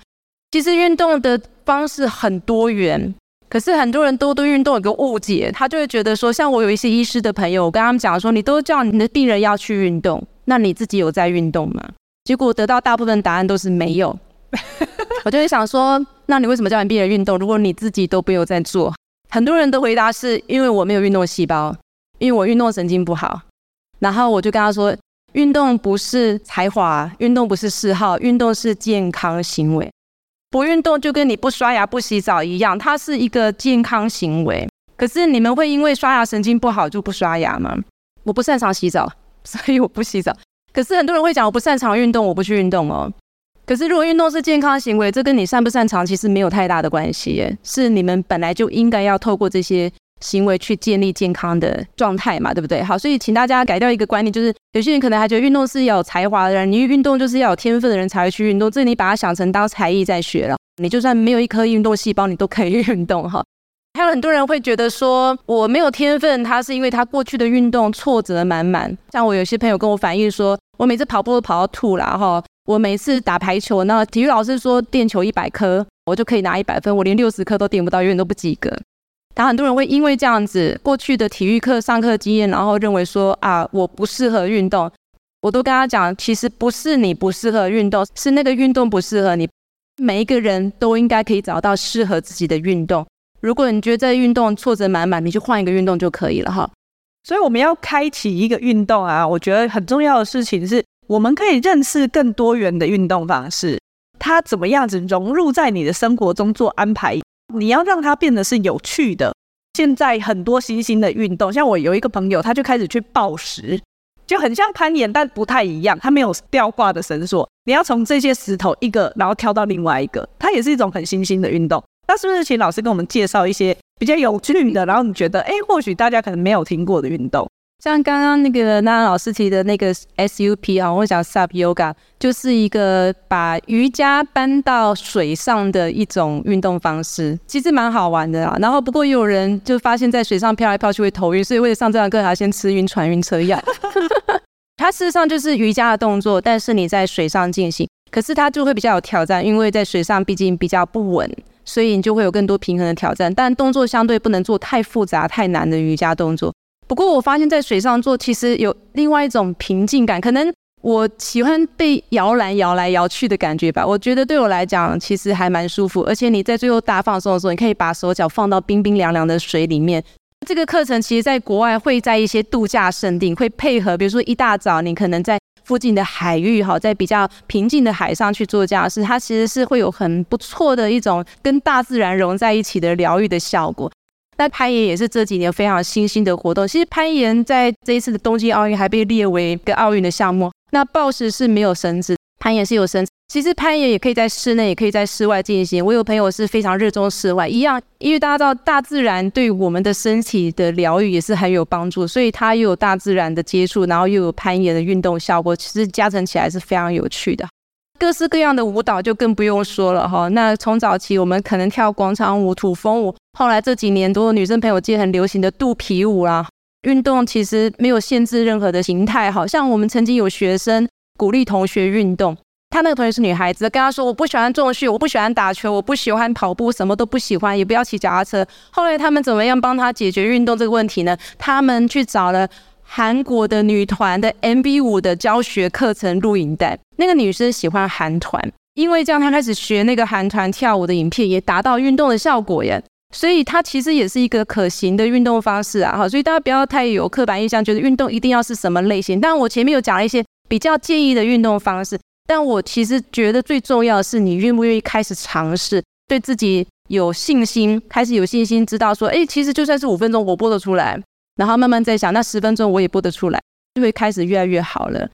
其实运动的方式很多元，可是很多人都对运动有个误解，他就会觉得说，像我有一些医师的朋友，我跟他们讲说，你都叫你的病人要去运动，那你自己有在运动吗？结果得到大部分答案都是没有。我就会想说，那你为什么叫你病人运动？如果你自己都没有在做？很多人的回答是因为我没有运动细胞，因为我运动神经不好。然后我就跟他说，运动不是才华，运动不是嗜好，运动是健康行为。不运动就跟你不刷牙不洗澡一样，它是一个健康行为。可是你们会因为刷牙神经不好就不刷牙吗？我不擅长洗澡，所以我不洗澡。可是很多人会讲我不擅长运动，我不去运动哦。可是如果运动是健康行为，这跟你擅不擅长其实没有太大的关系耶，是你们本来就应该要透过这些行为去建立健康的状态嘛，对不对？好，所以请大家改掉一个观念，就是有些人可能还觉得运动是要有才华的人，你运动就是要有天分的人才会去运动，这你把它想成当才艺在学了，你就算没有一颗运动细胞，你都可以运动哈。还有很多人会觉得说我没有天分，他是因为他过去的运动挫折满满。像我有些朋友跟我反映说，我每次跑步都跑到吐了哈，我每次打排球，那体育老师说垫球一百颗，我就可以拿一百分，我连六十颗都垫不到，永远都不及格。然后很多人会因为这样子过去的体育课上课经验，然后认为说啊，我不适合运动。我都跟他讲，其实不是你不适合运动，是那个运动不适合你。每一个人都应该可以找到适合自己的运动。如果你觉得这运动挫折满满，你就换一个运动就可以了哈。所以我们要开启一个运动啊，我觉得很重要的事情是，我们可以认识更多元的运动方式，它怎么样子融入在你的生活中做安排。你要让它变得是有趣的。现在很多新兴的运动，像我有一个朋友，他就开始去暴石，就很像攀岩，但不太一样。他没有吊挂的绳索，你要从这些石头一个，然后跳到另外一个，它也是一种很新兴的运动。那是不是请老师跟我们介绍一些比较有趣的，然后你觉得，哎，或许大家可能没有听过的运动？像刚刚那个娜娜老师提的那个 SUP 啊，我讲 SUP Yoga，就是一个把瑜伽搬到水上的一种运动方式，其实蛮好玩的啊。然后不过有人就发现，在水上飘来飘去会头晕，所以为了上这堂课，还要先吃晕船晕车药。它事实上就是瑜伽的动作，但是你在水上进行，可是它就会比较有挑战，因为在水上毕竟比较不稳，所以你就会有更多平衡的挑战。但动作相对不能做太复杂、太难的瑜伽动作。不过我发现，在水上做其实有另外一种平静感。可能我喜欢被摇篮摇来摇去的感觉吧。我觉得对我来讲，其实还蛮舒服。而且你在最后大放松的时候，你可以把手脚放到冰冰凉凉的水里面。这个课程其实在国外会在一些度假胜地会配合，比如说一大早你可能在附近的海域哈，在比较平静的海上去做这样的事，它其实是会有很不错的一种跟大自然融在一起的疗愈的效果。那攀岩也是这几年非常新兴的活动。其实攀岩在这一次的东京奥运还被列为一个奥运的项目。那抱石是没有绳子，攀岩是有绳子。其实攀岩也可以在室内，也可以在室外进行。我有朋友是非常热衷室外，一样，因为大家知道大自然对我们的身体的疗愈也是很有帮助，所以它又有大自然的接触，然后又有攀岩的运动效果，其实加成起来是非常有趣的。各式各样的舞蹈就更不用说了哈。那从早期我们可能跳广场舞、土风舞，后来这几年多女生朋友间很流行的肚皮舞啦。运动其实没有限制任何的形态，好像我们曾经有学生鼓励同学运动，他那个同学是女孩子，跟他说我不喜欢重训，我不喜欢打球，我不喜欢跑步，什么都不喜欢，也不要骑脚踏车。后来他们怎么样帮他解决运动这个问题呢？他们去找了。韩国的女团的 MB 五的教学课程录影带，那个女生喜欢韩团，因为这样她开始学那个韩团跳舞的影片，也达到运动的效果耶。所以它其实也是一个可行的运动方式啊。哈，所以大家不要太有刻板印象，觉得运动一定要是什么类型。但我前面有讲了一些比较建议的运动方式，但我其实觉得最重要的是你愿不愿意开始尝试，对自己有信心，开始有信心，知道说，哎，其实就算是五分钟，我播得出来。然后慢慢在想，那十分钟我也播得出来，就会开始越来越好了。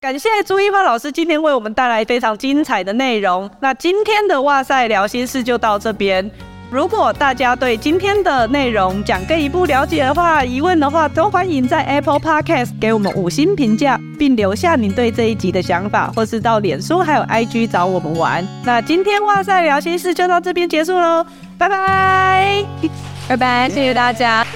感谢朱一花老师今天为我们带来非常精彩的内容。那今天的哇塞聊心事就到这边。如果大家对今天的内容讲更一步了解的话，疑问的话，都欢迎在 Apple Podcast 给我们五星评价，并留下您对这一集的想法，或是到脸书还有 IG 找我们玩。那今天哇塞聊心事就到这边结束喽，拜拜，拜拜，谢谢大家。